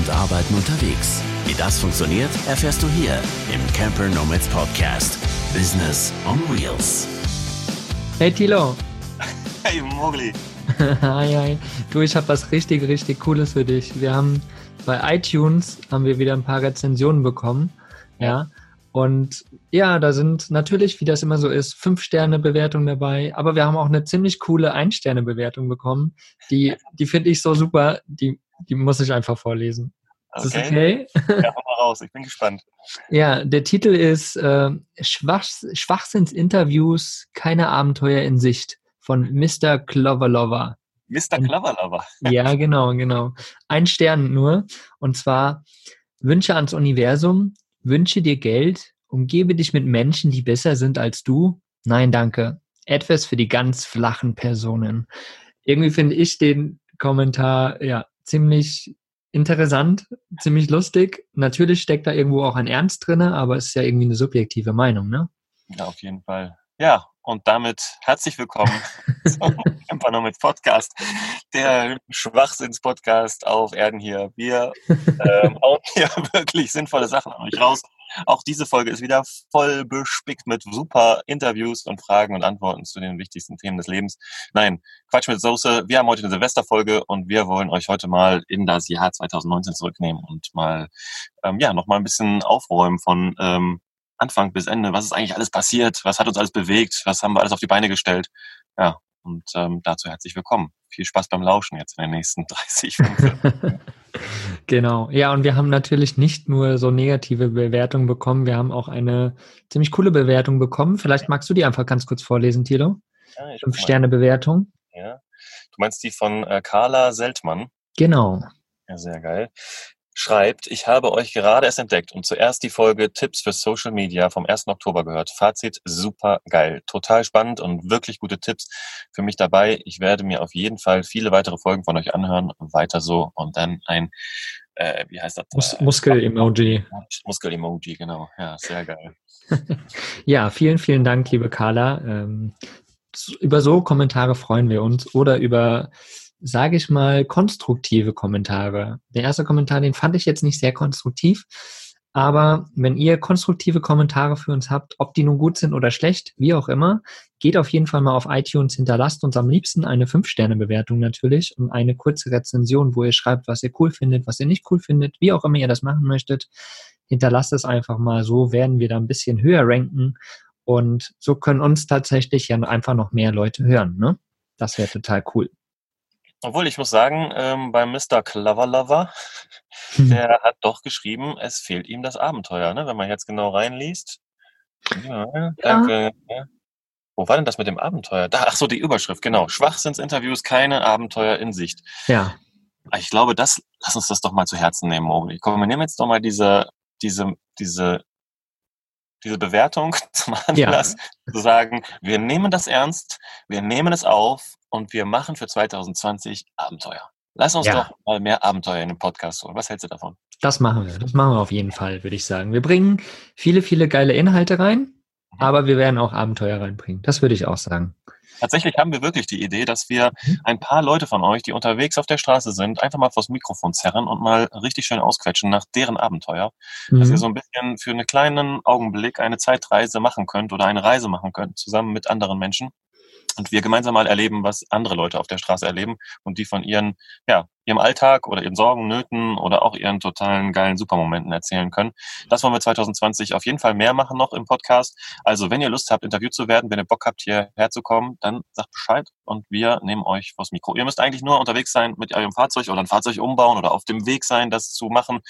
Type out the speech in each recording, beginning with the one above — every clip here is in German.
und Arbeiten unterwegs. Wie das funktioniert, erfährst du hier im Camper Nomads Podcast. Business on Wheels. Hey Tilo. Hey Mogli. hi, hi. Du, ich habe was richtig, richtig Cooles für dich. Wir haben bei iTunes haben wir wieder ein paar Rezensionen bekommen. Ja. Und ja, da sind natürlich, wie das immer so ist, fünf Sterne Bewertung dabei. Aber wir haben auch eine ziemlich coole Ein-Sterne Bewertung bekommen. Die, die finde ich so super. Die, die muss ich einfach vorlesen. Okay. Ist das okay? Ja, hau mal raus. Ich bin gespannt. Ja, der Titel ist äh, Schwach, Schwachsinnsinterviews, keine Abenteuer in Sicht von Mr. Cloverlover. Mr. Cloverlover. ja, genau, genau. Ein Stern nur. Und zwar Wünsche ans Universum, wünsche dir Geld, umgebe dich mit Menschen, die besser sind als du. Nein, danke. Etwas für die ganz flachen Personen. Irgendwie finde ich den Kommentar ja ziemlich interessant, ziemlich lustig. Natürlich steckt da irgendwo auch ein Ernst drin, aber es ist ja irgendwie eine subjektive Meinung, ne? Ja, auf jeden Fall. Ja, und damit herzlich willkommen zum Campernomics Podcast, der Schwachsinns-Podcast auf Erden hier. Wir ähm, hauen hier wirklich sinnvolle Sachen an euch raus. Auch diese Folge ist wieder voll bespickt mit super Interviews und Fragen und Antworten zu den wichtigsten Themen des Lebens. Nein, Quatsch mit Soße. Wir haben heute eine Silvesterfolge und wir wollen euch heute mal in das Jahr 2019 zurücknehmen und mal, ähm, ja, noch mal ein bisschen aufräumen von ähm, Anfang bis Ende. Was ist eigentlich alles passiert? Was hat uns alles bewegt? Was haben wir alles auf die Beine gestellt? Ja, und ähm, dazu herzlich willkommen. Viel Spaß beim Lauschen jetzt in den nächsten 30, 45 Genau. Ja, und wir haben natürlich nicht nur so negative Bewertungen bekommen, wir haben auch eine ziemlich coole Bewertung bekommen. Vielleicht magst du die einfach ganz kurz vorlesen, Tilo. Ja, Fünf Sterne Bewertung. Ja. Du meinst die von äh, Carla Seltmann? Genau. Ja, sehr geil schreibt, ich habe euch gerade erst entdeckt und zuerst die Folge Tipps für Social Media vom 1. Oktober gehört. Fazit, super geil. Total spannend und wirklich gute Tipps für mich dabei. Ich werde mir auf jeden Fall viele weitere Folgen von euch anhören. Weiter so. Und dann ein, äh, wie heißt das? Mus äh, Muskel-Emoji. Muskel-Emoji, genau. Ja, sehr geil. ja, vielen, vielen Dank, liebe Carla. Ähm, über so Kommentare freuen wir uns oder über sage ich mal, konstruktive Kommentare. Der erste Kommentar, den fand ich jetzt nicht sehr konstruktiv. Aber wenn ihr konstruktive Kommentare für uns habt, ob die nun gut sind oder schlecht, wie auch immer, geht auf jeden Fall mal auf iTunes, hinterlasst uns am liebsten eine 5-Sterne-Bewertung natürlich und eine kurze Rezension, wo ihr schreibt, was ihr cool findet, was ihr nicht cool findet, wie auch immer ihr das machen möchtet. Hinterlasst es einfach mal, so werden wir da ein bisschen höher ranken und so können uns tatsächlich ja einfach noch mehr Leute hören. Ne? Das wäre total cool. Obwohl, ich muss sagen, ähm, bei Mr. Cloverlover, hm. der hat doch geschrieben, es fehlt ihm das Abenteuer, ne? wenn man jetzt genau reinliest. Ja, danke. Ja. Wo war denn das mit dem Abenteuer? Da, ach so, die Überschrift, genau. Schwachsinnsinterviews, keine Abenteuer in Sicht. Ja. Ich glaube, das, lass uns das doch mal zu Herzen nehmen, Mowgli. Komm, wir nehmen jetzt doch mal diese, diese, diese, diese Bewertung zum Anlass, ja. zu sagen, wir nehmen das ernst, wir nehmen es auf und wir machen für 2020 Abenteuer. Lass uns ja. doch mal mehr Abenteuer in den Podcast holen. Was hältst du davon? Das machen wir. Das machen wir auf jeden Fall, würde ich sagen. Wir bringen viele, viele geile Inhalte rein, mhm. aber wir werden auch Abenteuer reinbringen. Das würde ich auch sagen. Tatsächlich haben wir wirklich die Idee, dass wir mhm. ein paar Leute von euch, die unterwegs auf der Straße sind, einfach mal vors Mikrofon zerren und mal richtig schön ausquetschen nach deren Abenteuer. Mhm. Dass ihr so ein bisschen für einen kleinen Augenblick eine Zeitreise machen könnt oder eine Reise machen könnt, zusammen mit anderen Menschen und wir gemeinsam mal erleben, was andere Leute auf der Straße erleben und die von ihren, ja, ihrem Alltag oder ihren Sorgen, Nöten oder auch ihren totalen geilen Supermomenten erzählen können. Das wollen wir 2020 auf jeden Fall mehr machen noch im Podcast. Also wenn ihr Lust habt, interviewt zu werden, wenn ihr Bock habt, hierher zu kommen, dann sagt Bescheid und wir nehmen euch vors Mikro. Ihr müsst eigentlich nur unterwegs sein mit eurem Fahrzeug oder ein Fahrzeug umbauen oder auf dem Weg sein, das zu machen.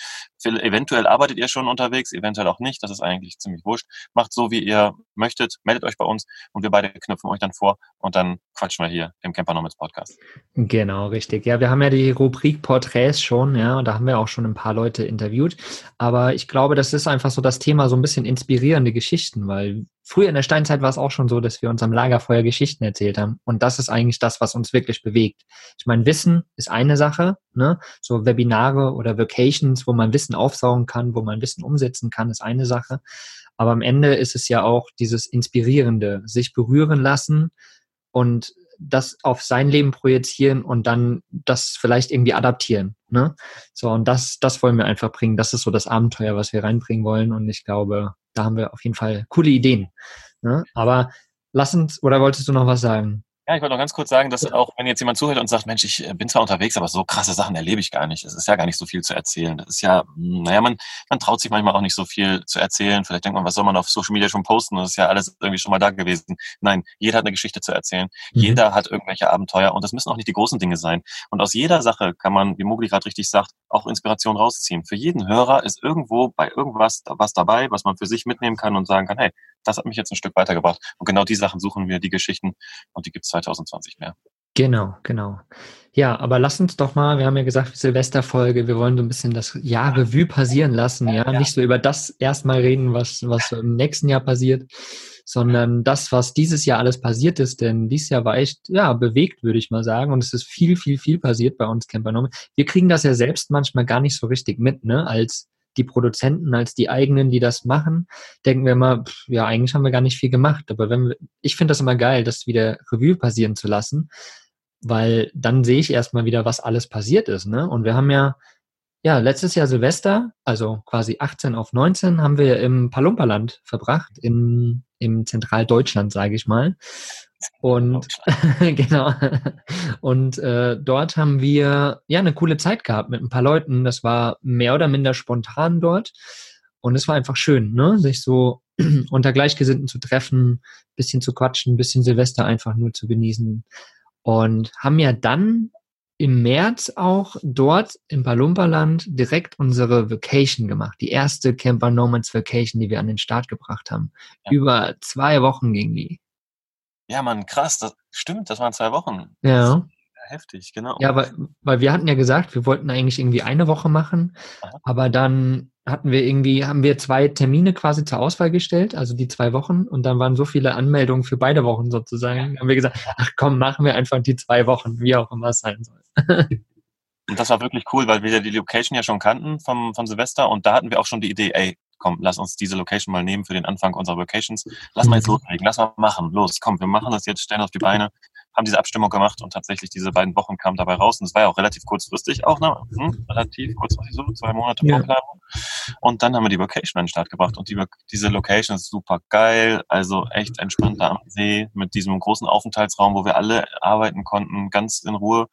Eventuell arbeitet ihr schon unterwegs, eventuell auch nicht. Das ist eigentlich ziemlich wurscht. Macht so, wie ihr möchtet, meldet euch bei uns und wir beide knüpfen euch dann vor und dann quatschen wir hier im Camper Nomads Podcast. Genau, richtig. Ja, wir haben ja die Rubrik Porträts schon, ja, und da haben wir auch schon ein paar Leute interviewt. Aber ich glaube, das ist einfach so das Thema, so ein bisschen inspirierende Geschichten, weil früher in der Steinzeit war es auch schon so, dass wir uns am Lagerfeuer Geschichten erzählt haben. Und das ist eigentlich das, was uns wirklich bewegt. Ich meine, Wissen ist eine Sache, ne? So Webinare oder Vacations, wo man Wissen aufsaugen kann, wo man Wissen umsetzen kann, ist eine Sache. Aber am Ende ist es ja auch dieses Inspirierende, sich berühren lassen und das auf sein Leben projizieren und dann das vielleicht irgendwie adaptieren. Ne? So, und das, das wollen wir einfach bringen. Das ist so das Abenteuer, was wir reinbringen wollen. Und ich glaube, da haben wir auf jeden Fall coole Ideen. Ne? Aber lass uns, oder wolltest du noch was sagen? Ja, ich wollte noch ganz kurz sagen, dass auch wenn jetzt jemand zuhört und sagt, Mensch, ich äh, bin zwar unterwegs, aber so krasse Sachen erlebe ich gar nicht. Es ist ja gar nicht so viel zu erzählen. Das ist ja, hm, naja, man, man traut sich manchmal auch nicht so viel zu erzählen. Vielleicht denkt man, was soll man auf Social Media schon posten? Das ist ja alles irgendwie schon mal da gewesen. Nein, jeder hat eine Geschichte zu erzählen. Mhm. Jeder hat irgendwelche Abenteuer und das müssen auch nicht die großen Dinge sein. Und aus jeder Sache kann man, wie Mogli gerade richtig sagt, auch Inspiration rausziehen. Für jeden Hörer ist irgendwo bei irgendwas was dabei, was man für sich mitnehmen kann und sagen kann, hey, das hat mich jetzt ein Stück weitergebracht. Und genau die Sachen suchen wir, die Geschichten, und die gibt es 2020 mehr. Genau, genau. Ja, aber lass uns doch mal, wir haben ja gesagt, Silvesterfolge, wir wollen so ein bisschen das Jahr Revue passieren lassen, ja? ja. Nicht so über das erstmal reden, was, was im nächsten Jahr passiert, sondern das, was dieses Jahr alles passiert ist, denn dieses Jahr war echt, ja, bewegt, würde ich mal sagen, und es ist viel, viel, viel passiert bei uns Camper Wir kriegen das ja selbst manchmal gar nicht so richtig mit, ne, als die Produzenten, als die eigenen, die das machen, denken wir immer, pff, ja, eigentlich haben wir gar nicht viel gemacht. Aber wenn wir, ich finde das immer geil, das wieder Revue passieren zu lassen, weil dann sehe ich erstmal wieder, was alles passiert ist. Ne? Und wir haben ja, ja, letztes Jahr Silvester, also quasi 18 auf 19, haben wir im Palumpaland verbracht, im, im Zentraldeutschland, sage ich mal. Und genau. Und äh, dort haben wir ja eine coole Zeit gehabt mit ein paar Leuten. Das war mehr oder minder spontan dort. Und es war einfach schön, ne? sich so unter Gleichgesinnten zu treffen, bisschen zu quatschen, bisschen Silvester einfach nur zu genießen. Und haben ja dann im März auch dort im Palumperland direkt unsere Vacation gemacht. Die erste Camper Nomads Vacation, die wir an den Start gebracht haben. Ja. Über zwei Wochen ging die. Ja, Mann, krass, das stimmt, das waren zwei Wochen. Ja. Heftig, genau. Ja, weil, weil wir hatten ja gesagt, wir wollten eigentlich irgendwie eine Woche machen, Aha. aber dann hatten wir irgendwie, haben wir zwei Termine quasi zur Auswahl gestellt, also die zwei Wochen, und dann waren so viele Anmeldungen für beide Wochen sozusagen. Dann haben wir gesagt, ach komm, machen wir einfach die zwei Wochen, wie auch immer es sein soll. Und das war wirklich cool, weil wir ja die Location ja schon kannten vom, von Silvester und da hatten wir auch schon die Idee, ey, komm, lass uns diese Location mal nehmen für den Anfang unserer Vacations. Lass mal jetzt mhm. loslegen, lass mal machen. Los, komm, wir machen das jetzt, stellen auf die Beine, haben diese Abstimmung gemacht und tatsächlich diese beiden Wochen kamen dabei raus. Und es war ja auch relativ kurzfristig auch, ne? Hm, relativ kurzfristig so, zwei Monate ja. Vorplanung. Und dann haben wir die Vacation an den Start gebracht. Und die, diese Location ist super geil, also echt entspannt da am See mit diesem großen Aufenthaltsraum, wo wir alle arbeiten konnten, ganz in Ruhe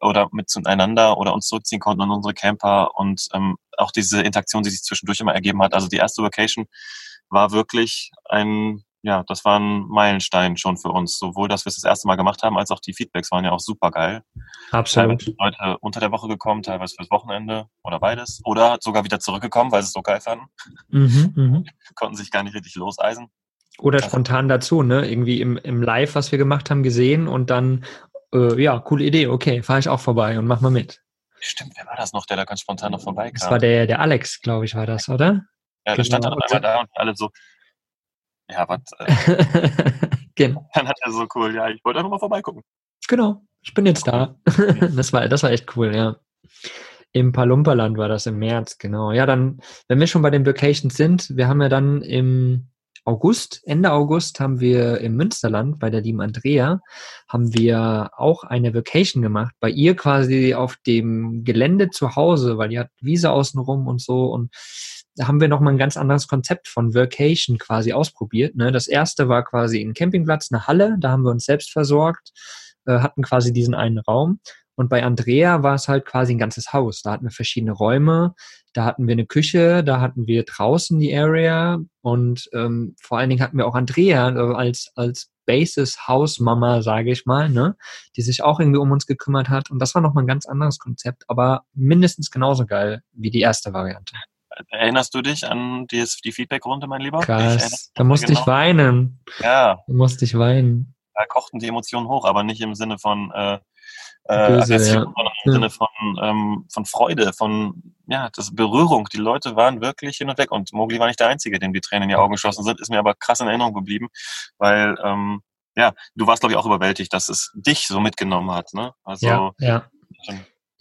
oder mit zueinander oder uns zurückziehen konnten an unsere Camper und ähm, auch diese Interaktion, die sich zwischendurch immer ergeben hat. Also die erste Vacation war wirklich ein, ja, das war ein Meilenstein schon für uns. Sowohl, dass wir es das erste Mal gemacht haben, als auch die Feedbacks waren ja auch super geil. Absolut. Teilweise Leute unter der Woche gekommen, teilweise fürs Wochenende oder beides. Oder sogar wieder zurückgekommen, weil sie es so geil fanden. Mhm, mh. Konnten sich gar nicht richtig loseisen. Oder das spontan dazu, ne? Irgendwie im, im Live, was wir gemacht haben, gesehen und dann, äh, ja, coole Idee, okay, fahre ich auch vorbei und mach mal mit. Stimmt, wer war das noch, der da ganz spontan noch vorbeikam? Das war der, der Alex, glaube ich, war das, oder? Ja, der stand dann genau. einmal da und alle so, ja, was? Äh, genau. Dann hat er so cool, ja, ich wollte einfach mal vorbeigucken. Genau, ich bin jetzt da. das, war, das war echt cool, ja. Im Palumperland war das im März, genau. Ja, dann, wenn wir schon bei den Vacations sind, wir haben ja dann im August, Ende August haben wir im Münsterland bei der lieben Andrea, haben wir auch eine Vacation gemacht. Bei ihr quasi auf dem Gelände zu Hause, weil die hat Wiese außenrum und so und da haben wir nochmal ein ganz anderes Konzept von Vacation quasi ausprobiert. Ne? Das erste war quasi ein Campingplatz, eine Halle, da haben wir uns selbst versorgt, äh, hatten quasi diesen einen Raum. Und bei Andrea war es halt quasi ein ganzes Haus. Da hatten wir verschiedene Räume, da hatten wir eine Küche, da hatten wir draußen die Area und ähm, vor allen Dingen hatten wir auch Andrea äh, als, als Basis Hausmama, sage ich mal, ne, die sich auch irgendwie um uns gekümmert hat. Und das war nochmal ein ganz anderes Konzept, aber mindestens genauso geil wie die erste Variante. Erinnerst du dich an die, die Feedback-Runde, mein Lieber? Krass, da musste genau. ich weinen. Ja. Da musste ich weinen. Da kochten die Emotionen hoch, aber nicht im Sinne von äh, äh, Böse, Aggression, ja. sondern im ja. Sinne von, ähm, von Freude, von ja, das Berührung. Die Leute waren wirklich hin und weg und Mogli war nicht der Einzige, dem die Tränen in die Augen geschossen sind, ist mir aber krass in Erinnerung geblieben, weil ähm, ja, du warst, glaube ich, auch überwältigt, dass es dich so mitgenommen hat. Ne? Also, ja, ja.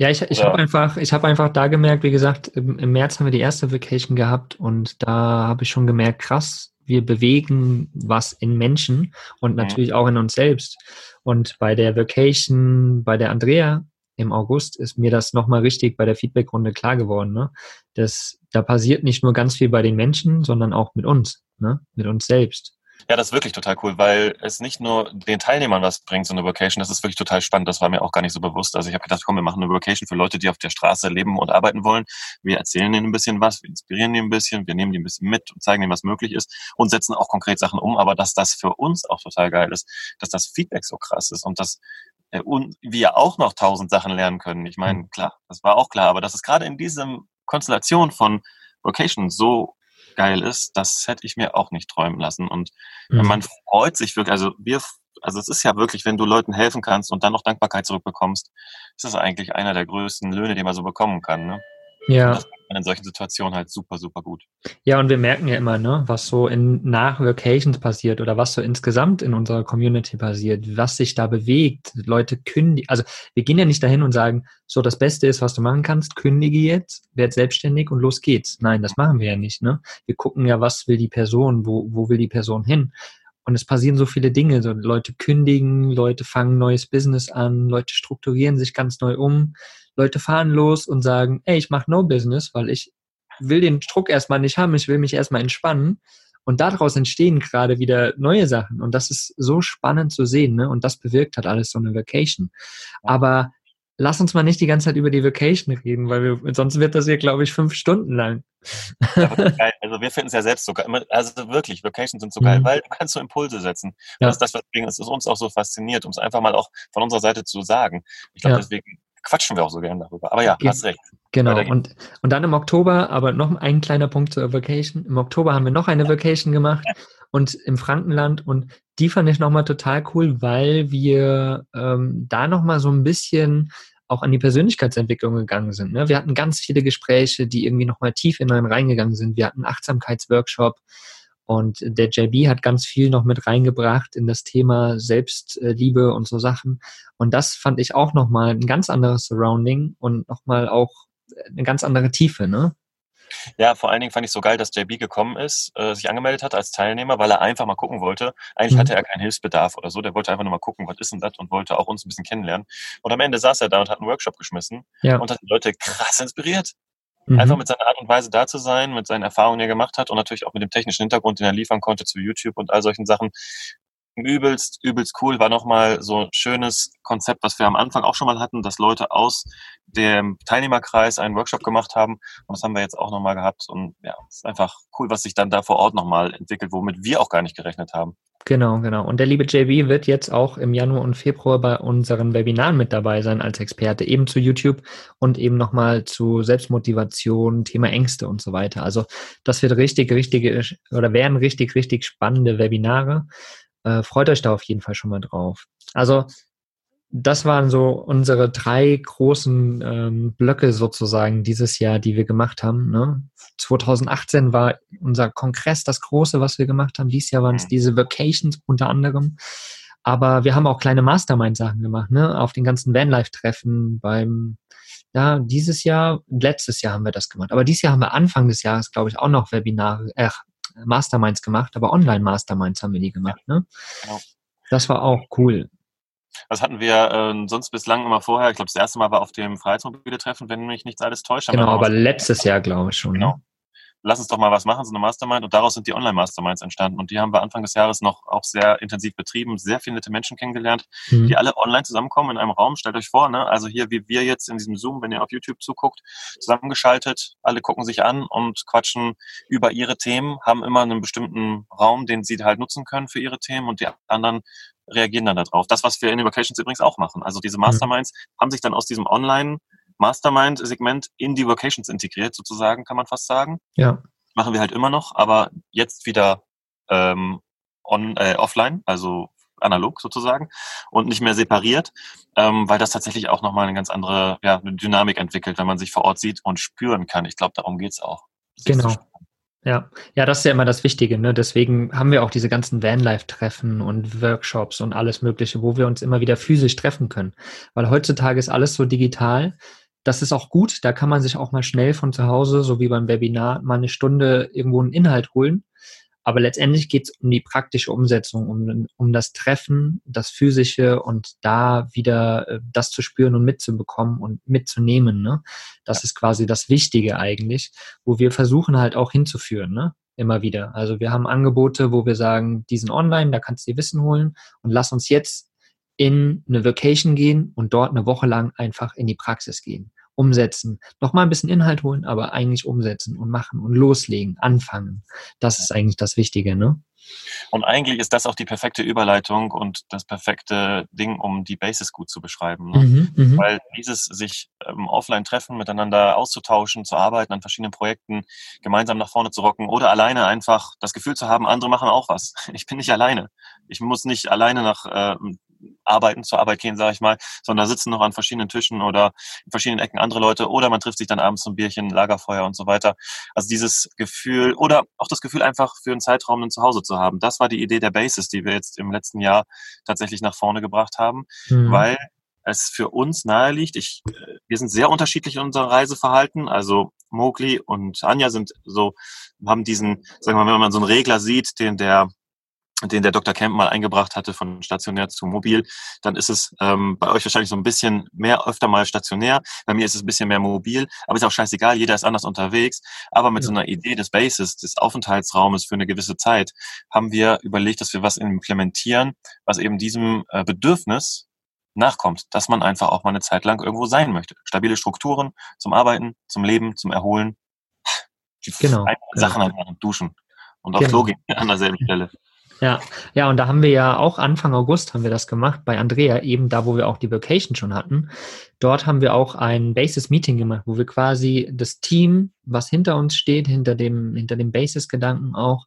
Ja, ich, ich habe einfach, ich habe einfach da gemerkt, wie gesagt, im, im, März haben wir die erste Vacation gehabt und da habe ich schon gemerkt, krass, wir bewegen was in Menschen und natürlich auch in uns selbst. Und bei der Vacation, bei der Andrea im August ist mir das nochmal richtig bei der Feedbackrunde klar geworden, ne? dass da passiert nicht nur ganz viel bei den Menschen, sondern auch mit uns, ne? mit uns selbst. Ja, das ist wirklich total cool, weil es nicht nur den Teilnehmern was bringt, so eine Vacation, das ist wirklich total spannend, das war mir auch gar nicht so bewusst. Also ich habe gedacht, komm, wir machen eine Vacation für Leute, die auf der Straße leben und arbeiten wollen. Wir erzählen ihnen ein bisschen was, wir inspirieren die ein bisschen, wir nehmen die ein bisschen mit und zeigen ihnen, was möglich ist und setzen auch konkret Sachen um. Aber dass das für uns auch total geil ist, dass das Feedback so krass ist und dass äh, und wir auch noch tausend Sachen lernen können. Ich meine, mhm. klar, das war auch klar, aber dass es gerade in diesem Konstellation von Vocation so geil ist, das hätte ich mir auch nicht träumen lassen. Und mhm. man freut sich wirklich, also wir, also es ist ja wirklich, wenn du Leuten helfen kannst und dann noch Dankbarkeit zurückbekommst, ist das eigentlich einer der größten Löhne, die man so bekommen kann. Ne? Ja in solchen Situationen halt super, super gut. Ja, und wir merken ja immer, ne, was so in nach Vacations passiert oder was so insgesamt in unserer Community passiert, was sich da bewegt. Leute kündigen, also wir gehen ja nicht dahin und sagen, so das Beste ist, was du machen kannst, kündige jetzt, werd selbstständig und los geht's. Nein, das machen wir ja nicht, ne? Wir gucken ja, was will die Person, wo, wo will die Person hin? Und es passieren so viele Dinge. So Leute kündigen, Leute fangen neues Business an, Leute strukturieren sich ganz neu um. Leute fahren los und sagen, ey, ich mache No Business, weil ich will den Druck erstmal nicht haben, ich will mich erstmal entspannen. Und daraus entstehen gerade wieder neue Sachen. Und das ist so spannend zu sehen. Ne? Und das bewirkt hat alles so eine Vacation. Aber lass uns mal nicht die ganze Zeit über die Vacation reden, weil wir, sonst wird das hier, glaube ich, fünf Stunden lang. Ja, also wir finden es ja selbst so geil. Also wirklich, Vacations sind so geil, mhm. weil du kannst so Impulse setzen. Ja. Das ist das, weswegen es uns auch so fasziniert, um es einfach mal auch von unserer Seite zu sagen. Ich glaube, ja. deswegen quatschen wir auch so gerne darüber. Aber ja, Ge hast recht. Genau. Und, und dann im Oktober, aber noch ein kleiner Punkt zur Vacation. Im Oktober haben wir noch eine Vacation gemacht und im Frankenland und die fand ich nochmal total cool, weil wir ähm, da nochmal so ein bisschen auch an die Persönlichkeitsentwicklung gegangen sind. Ne? Wir hatten ganz viele Gespräche, die irgendwie nochmal tief in einen reingegangen sind. Wir hatten einen Achtsamkeitsworkshop, und der JB hat ganz viel noch mit reingebracht in das Thema Selbstliebe und so Sachen. Und das fand ich auch nochmal ein ganz anderes Surrounding und nochmal auch eine ganz andere Tiefe, ne? Ja, vor allen Dingen fand ich so geil, dass JB gekommen ist, äh, sich angemeldet hat als Teilnehmer, weil er einfach mal gucken wollte. Eigentlich mhm. hatte er keinen Hilfsbedarf oder so. Der wollte einfach nur mal gucken, was ist denn das und wollte auch uns ein bisschen kennenlernen. Und am Ende saß er da und hat einen Workshop geschmissen ja. und hat die Leute krass inspiriert. Mhm. Einfach mit seiner Art und Weise da zu sein, mit seinen Erfahrungen, die er gemacht hat und natürlich auch mit dem technischen Hintergrund, den er liefern konnte zu YouTube und all solchen Sachen. Übelst, übelst cool. War nochmal so ein schönes Konzept, was wir am Anfang auch schon mal hatten, dass Leute aus dem Teilnehmerkreis einen Workshop gemacht haben. Und das haben wir jetzt auch nochmal gehabt. Und ja, es ist einfach cool, was sich dann da vor Ort nochmal entwickelt, womit wir auch gar nicht gerechnet haben. Genau, genau. Und der liebe JB wird jetzt auch im Januar und Februar bei unseren Webinaren mit dabei sein als Experte, eben zu YouTube und eben nochmal zu Selbstmotivation, Thema Ängste und so weiter. Also das wird richtig, richtig oder werden richtig, richtig spannende Webinare. Äh, freut euch da auf jeden Fall schon mal drauf. Also das waren so unsere drei großen ähm, Blöcke sozusagen dieses Jahr, die wir gemacht haben. Ne? 2018 war unser Kongress das große, was wir gemacht haben. Dieses Jahr waren es mhm. diese Vacations unter anderem. Aber wir haben auch kleine Mastermind-Sachen gemacht, ne? Auf den ganzen Vanlife-Treffen beim, ja, dieses Jahr, letztes Jahr haben wir das gemacht. Aber dieses Jahr haben wir Anfang des Jahres, glaube ich, auch noch Webinare, äh, Masterminds gemacht, aber Online-Masterminds haben wir die gemacht, ne? Genau. Das war auch cool. Das hatten wir äh, sonst bislang immer vorher. Ich glaube, das erste Mal war auf dem Freiheitsmobile-Treffen, wenn mich nichts alles täuscht. Genau, aber letztes Jahr, glaube ich schon. Ne? Genau. Lass uns doch mal was machen, so eine Mastermind. Und daraus sind die Online-Masterminds entstanden. Und die haben wir Anfang des Jahres noch auch sehr intensiv betrieben, sehr viele nette Menschen kennengelernt, mhm. die alle online zusammenkommen in einem Raum. Stellt euch vor, ne? also hier wie wir jetzt in diesem Zoom, wenn ihr auf YouTube zuguckt, zusammengeschaltet. Alle gucken sich an und quatschen über ihre Themen, haben immer einen bestimmten Raum, den sie halt nutzen können für ihre Themen und die anderen reagieren dann darauf. Das, was wir in Innovations übrigens auch machen. Also diese mhm. Masterminds mhm. haben sich dann aus diesem Online- Mastermind-Segment in die Vocations integriert, sozusagen, kann man fast sagen. Ja. Machen wir halt immer noch, aber jetzt wieder ähm, on, äh, offline, also analog sozusagen und nicht mehr separiert, ähm, weil das tatsächlich auch nochmal eine ganz andere ja, eine Dynamik entwickelt, wenn man sich vor Ort sieht und spüren kann. Ich glaube, darum geht's auch. Das genau. Ja, ja, das ist ja immer das Wichtige. Ne? Deswegen haben wir auch diese ganzen Vanlife-Treffen und Workshops und alles Mögliche, wo wir uns immer wieder physisch treffen können. Weil heutzutage ist alles so digital das ist auch gut. Da kann man sich auch mal schnell von zu Hause, so wie beim Webinar, mal eine Stunde irgendwo einen Inhalt holen. Aber letztendlich geht es um die praktische Umsetzung, um, um das Treffen, das Physische und da wieder äh, das zu spüren und mitzubekommen und mitzunehmen. Ne? Das ja. ist quasi das Wichtige eigentlich, wo wir versuchen halt auch hinzuführen. Ne? immer wieder. Also wir haben Angebote, wo wir sagen, die sind online, da kannst du dir Wissen holen und lass uns jetzt in eine Vacation gehen und dort eine Woche lang einfach in die Praxis gehen umsetzen. Nochmal ein bisschen Inhalt holen, aber eigentlich umsetzen und machen und loslegen, anfangen. Das ist eigentlich das Wichtige, ne? Und eigentlich ist das auch die perfekte Überleitung und das perfekte Ding, um die Basis gut zu beschreiben. Ne? Mhm, mhm, Weil dieses sich ähm, offline treffen, miteinander auszutauschen, zu arbeiten an verschiedenen Projekten, gemeinsam nach vorne zu rocken oder alleine einfach das Gefühl zu haben, andere machen auch was. Ich bin nicht alleine. Ich muss nicht alleine nach äh, arbeiten, zur Arbeit gehen, sage ich mal, sondern da sitzen noch an verschiedenen Tischen oder in verschiedenen Ecken andere Leute oder man trifft sich dann abends zum Bierchen, Lagerfeuer und so weiter. Also dieses Gefühl oder auch das Gefühl einfach für einen Zeitraum ein Zuhause zu haben. Das war die Idee der Basis, die wir jetzt im letzten Jahr tatsächlich nach vorne gebracht haben, mhm. weil es für uns nahe liegt. Ich, äh, wir sind sehr unterschiedlich in unserem Reiseverhalten. Also Mowgli und Anja sind so, haben diesen, sagen wir mal, wenn man so einen Regler sieht, den der den der Dr. Kemp mal eingebracht hatte von stationär zu mobil, dann ist es ähm, bei euch wahrscheinlich so ein bisschen mehr öfter mal stationär. Bei mir ist es ein bisschen mehr mobil, aber ist auch scheißegal, jeder ist anders unterwegs. Aber mit ja. so einer Idee des Bases, des Aufenthaltsraumes für eine gewisse Zeit, haben wir überlegt, dass wir was implementieren, was eben diesem äh, Bedürfnis nachkommt, dass man einfach auch mal eine Zeit lang irgendwo sein möchte. Stabile Strukturen zum Arbeiten, zum Leben, zum Erholen. Die genau. Sachen genau. einfach duschen und auf genau. Klo gehen an derselben Stelle. Ja, ja, und da haben wir ja auch Anfang August haben wir das gemacht bei Andrea, eben da, wo wir auch die Vacation schon hatten. Dort haben wir auch ein Basis-Meeting gemacht, wo wir quasi das Team, was hinter uns steht, hinter dem, hinter dem Basis-Gedanken auch,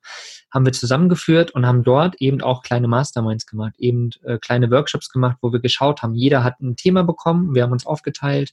haben wir zusammengeführt und haben dort eben auch kleine Masterminds gemacht, eben äh, kleine Workshops gemacht, wo wir geschaut haben, jeder hat ein Thema bekommen, wir haben uns aufgeteilt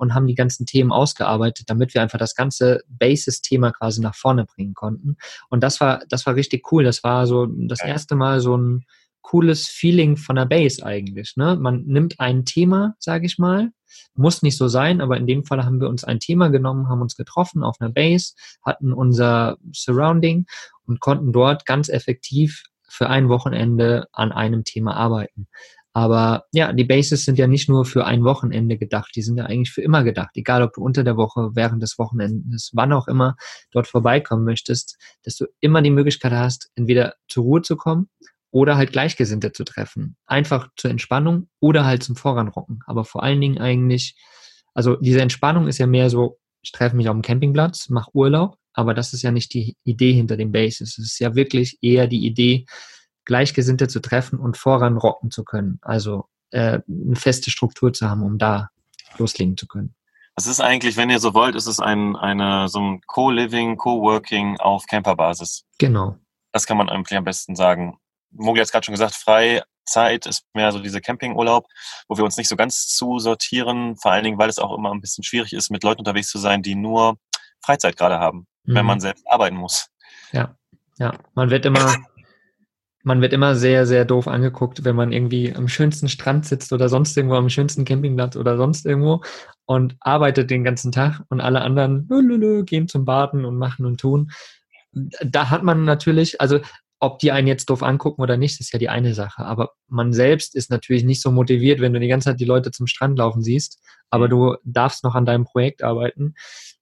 und haben die ganzen Themen ausgearbeitet, damit wir einfach das ganze Basis-Thema quasi nach vorne bringen konnten. Und das war, das war richtig cool. Das war so das erste Mal so ein cooles Feeling von der Base eigentlich. Ne? Man nimmt ein Thema, sage ich mal, muss nicht so sein, aber in dem Fall haben wir uns ein Thema genommen, haben uns getroffen auf einer Base, hatten unser Surrounding und konnten dort ganz effektiv für ein Wochenende an einem Thema arbeiten. Aber ja, die Bases sind ja nicht nur für ein Wochenende gedacht, die sind ja eigentlich für immer gedacht. Egal, ob du unter der Woche, während des Wochenendes, wann auch immer dort vorbeikommen möchtest, dass du immer die Möglichkeit hast, entweder zur Ruhe zu kommen oder halt Gleichgesinnte zu treffen. Einfach zur Entspannung oder halt zum Voranrocken. Aber vor allen Dingen eigentlich, also diese Entspannung ist ja mehr so, ich treffe mich auf dem Campingplatz, mache Urlaub, aber das ist ja nicht die Idee hinter den Bases. Es ist ja wirklich eher die Idee, Gleichgesinnte zu treffen und voranrocken zu können. Also äh, eine feste Struktur zu haben, um da loslegen zu können. Es ist eigentlich, wenn ihr so wollt, ist es ein, eine, so ein Co-Living, Co-Working auf Camperbasis. Genau. Das kann man eigentlich am besten sagen. Mogli hat es gerade schon gesagt, Freizeit ist mehr so diese Campingurlaub, wo wir uns nicht so ganz zusortieren, vor allen Dingen, weil es auch immer ein bisschen schwierig ist, mit Leuten unterwegs zu sein, die nur Freizeit gerade haben, mhm. wenn man selbst arbeiten muss. Ja, ja. Man wird immer man wird immer sehr, sehr doof angeguckt, wenn man irgendwie am schönsten Strand sitzt oder sonst irgendwo am schönsten Campingplatz oder sonst irgendwo und arbeitet den ganzen Tag und alle anderen lülülü, gehen zum Baden und machen und tun. Da hat man natürlich, also ob die einen jetzt doof angucken oder nicht, ist ja die eine Sache. Aber man selbst ist natürlich nicht so motiviert, wenn du die ganze Zeit die Leute zum Strand laufen siehst, aber mhm. du darfst noch an deinem Projekt arbeiten.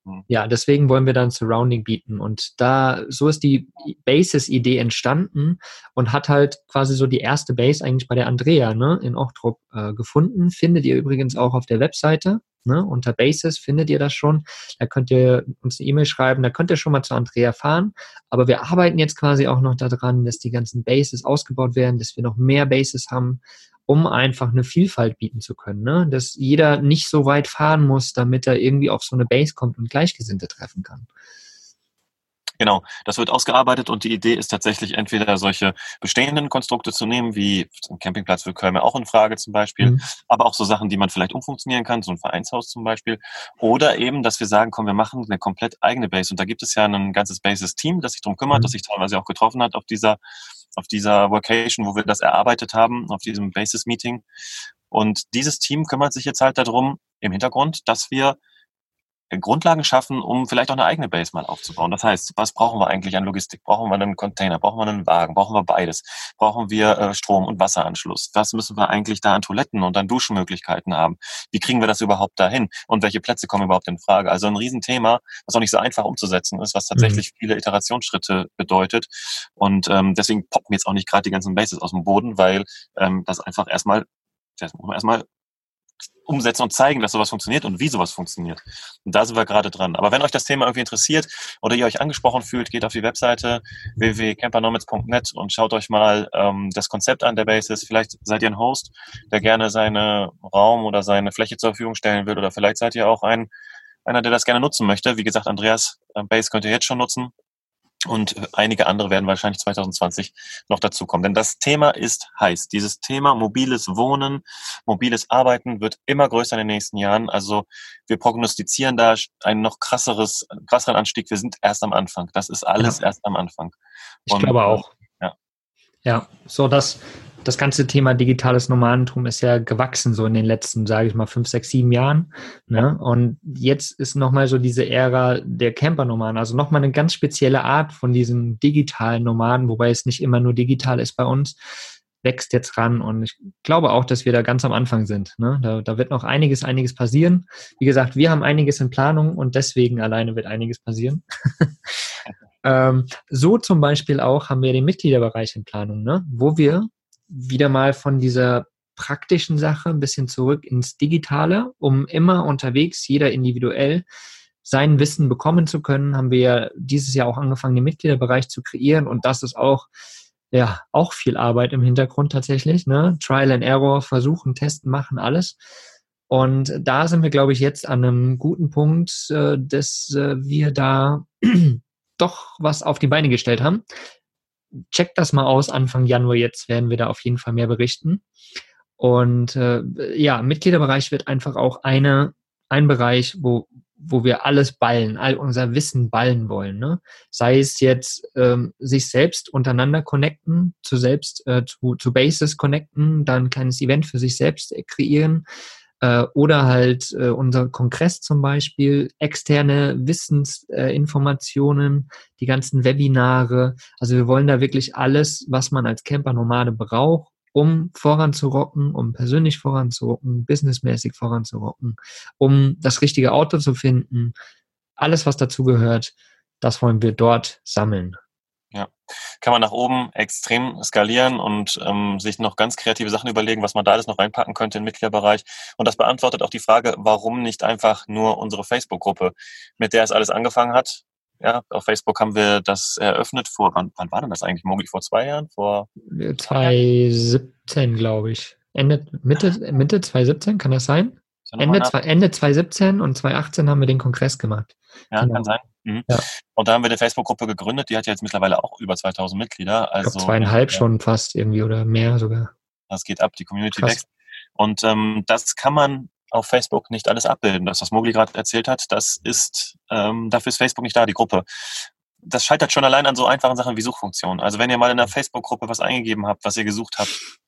Mhm. Ja, deswegen wollen wir dann Surrounding bieten. Und da, so ist die Basis-Idee entstanden und hat halt quasi so die erste Base eigentlich bei der Andrea ne, in Ochtrup äh, gefunden. Findet ihr übrigens auch auf der Webseite. Ne? Unter Basis findet ihr das schon. Da könnt ihr uns eine E-Mail schreiben, da könnt ihr schon mal zu Andrea fahren. Aber wir arbeiten jetzt quasi auch noch daran, dass die ganzen Bases ausgebaut werden, dass wir noch mehr Bases haben, um einfach eine Vielfalt bieten zu können. Ne? Dass jeder nicht so weit fahren muss, damit er irgendwie auf so eine Base kommt und Gleichgesinnte treffen kann. Genau, das wird ausgearbeitet und die Idee ist tatsächlich entweder solche bestehenden Konstrukte zu nehmen, wie ein Campingplatz für Köln auch in Frage zum Beispiel, mhm. aber auch so Sachen, die man vielleicht umfunktionieren kann, so ein Vereinshaus zum Beispiel, oder eben, dass wir sagen, komm, wir machen eine komplett eigene Base und da gibt es ja ein ganzes Bases-Team, das sich darum kümmert, mhm. das sich teilweise auch getroffen hat auf dieser auf dieser Vocation, wo wir das erarbeitet haben, auf diesem Basis-Meeting. Und dieses Team kümmert sich jetzt halt darum, im Hintergrund, dass wir Grundlagen schaffen, um vielleicht auch eine eigene Base mal aufzubauen. Das heißt, was brauchen wir eigentlich an Logistik? Brauchen wir einen Container? Brauchen wir einen Wagen? Brauchen wir beides? Brauchen wir äh, Strom- und Wasseranschluss? Was müssen wir eigentlich da an Toiletten und an Duschenmöglichkeiten haben? Wie kriegen wir das überhaupt dahin? Und welche Plätze kommen überhaupt in Frage? Also ein Riesenthema, was auch nicht so einfach umzusetzen ist, was tatsächlich mhm. viele Iterationsschritte bedeutet. Und ähm, deswegen poppen jetzt auch nicht gerade die ganzen Bases aus dem Boden, weil ähm, das einfach erstmal das muss man erstmal umsetzen und zeigen, dass sowas funktioniert und wie sowas funktioniert. Und da sind wir gerade dran. Aber wenn euch das Thema irgendwie interessiert oder ihr euch angesprochen fühlt, geht auf die Webseite www.campernomads.net und schaut euch mal ähm, das Konzept an der Basis. Vielleicht seid ihr ein Host, der gerne seine Raum oder seine Fläche zur Verfügung stellen will oder vielleicht seid ihr auch ein einer, der das gerne nutzen möchte. Wie gesagt, Andreas äh, Base könnt ihr jetzt schon nutzen. Und einige andere werden wahrscheinlich 2020 noch dazukommen. Denn das Thema ist heiß. Dieses Thema mobiles Wohnen, mobiles Arbeiten wird immer größer in den nächsten Jahren. Also wir prognostizieren da einen noch krasseres, krasseren Anstieg. Wir sind erst am Anfang. Das ist alles ja. erst am Anfang. Ich Und, glaube auch. Ja. Ja, so dass das ganze Thema digitales Nomadentum ist ja gewachsen so in den letzten, sage ich mal, fünf, sechs, sieben Jahren. Ne? Und jetzt ist nochmal so diese Ära der Camper-Nomaden, also nochmal eine ganz spezielle Art von diesen digitalen Nomaden, wobei es nicht immer nur digital ist bei uns, wächst jetzt ran. Und ich glaube auch, dass wir da ganz am Anfang sind. Ne? Da, da wird noch einiges, einiges passieren. Wie gesagt, wir haben einiges in Planung und deswegen alleine wird einiges passieren. ähm, so zum Beispiel auch haben wir den Mitgliederbereich in Planung, ne? wo wir wieder mal von dieser praktischen Sache ein bisschen zurück ins Digitale, um immer unterwegs, jeder individuell, sein Wissen bekommen zu können, haben wir ja dieses Jahr auch angefangen, den Mitgliederbereich zu kreieren und das ist auch ja auch viel Arbeit im Hintergrund tatsächlich. Ne? Trial and Error, versuchen, testen, machen, alles. Und da sind wir, glaube ich, jetzt an einem guten Punkt, äh, dass äh, wir da doch was auf die Beine gestellt haben checkt das mal aus. Anfang Januar jetzt werden wir da auf jeden Fall mehr berichten. Und äh, ja, Mitgliederbereich wird einfach auch eine, ein Bereich, wo, wo wir alles ballen, all unser Wissen ballen wollen. Ne? Sei es jetzt ähm, sich selbst untereinander connecten, zu selbst, äh, zu, zu Bases connecten, dann ein kleines Event für sich selbst kreieren, äh, oder halt äh, unser Kongress zum Beispiel, externe Wissensinformationen, äh, die ganzen Webinare. Also wir wollen da wirklich alles, was man als Camper-Nomade braucht, um voranzurocken, um persönlich voranzurocken, businessmäßig voranzurocken, um das richtige Auto zu finden. Alles, was dazu gehört, das wollen wir dort sammeln. Ja, kann man nach oben extrem skalieren und ähm, sich noch ganz kreative Sachen überlegen, was man da alles noch reinpacken könnte im Mitgliederbereich. Und das beantwortet auch die Frage, warum nicht einfach nur unsere Facebook-Gruppe, mit der es alles angefangen hat. Ja, auf Facebook haben wir das eröffnet vor, wann, wann war denn das eigentlich? Mogli vor zwei Jahren? Vor 2017, glaube ich. Ende, Mitte, Mitte 2017, kann das sein? Ende, Ende 2017 und 2018 haben wir den Kongress gemacht. Ja, genau. kann sein. Mhm. Ja. Und da haben wir eine Facebook-Gruppe gegründet, die hat ja jetzt mittlerweile auch über 2000 Mitglieder. Also zweieinhalb ja, schon fast irgendwie oder mehr sogar. Das geht ab, die Community Krass. wächst. Und ähm, das kann man auf Facebook nicht alles abbilden. Das, was Mogli gerade erzählt hat, das ist, ähm, dafür ist Facebook nicht da, die Gruppe. Das scheitert schon allein an so einfachen Sachen wie Suchfunktionen. Also wenn ihr mal in einer Facebook-Gruppe was eingegeben habt, was ihr gesucht habt,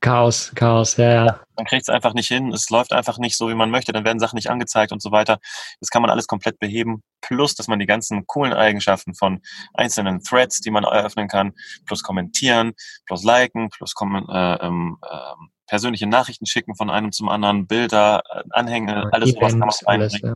Chaos, Chaos, ja, ja. Man kriegt es einfach nicht hin, es läuft einfach nicht so, wie man möchte, dann werden Sachen nicht angezeigt und so weiter. Das kann man alles komplett beheben. Plus, dass man die ganzen coolen Eigenschaften von einzelnen Threads, die man eröffnen kann, plus kommentieren, plus liken, plus kommen, äh, ähm, äh, persönliche Nachrichten schicken von einem zum anderen, Bilder, äh, Anhänge, alles Event, sowas kann man. Alles, ja.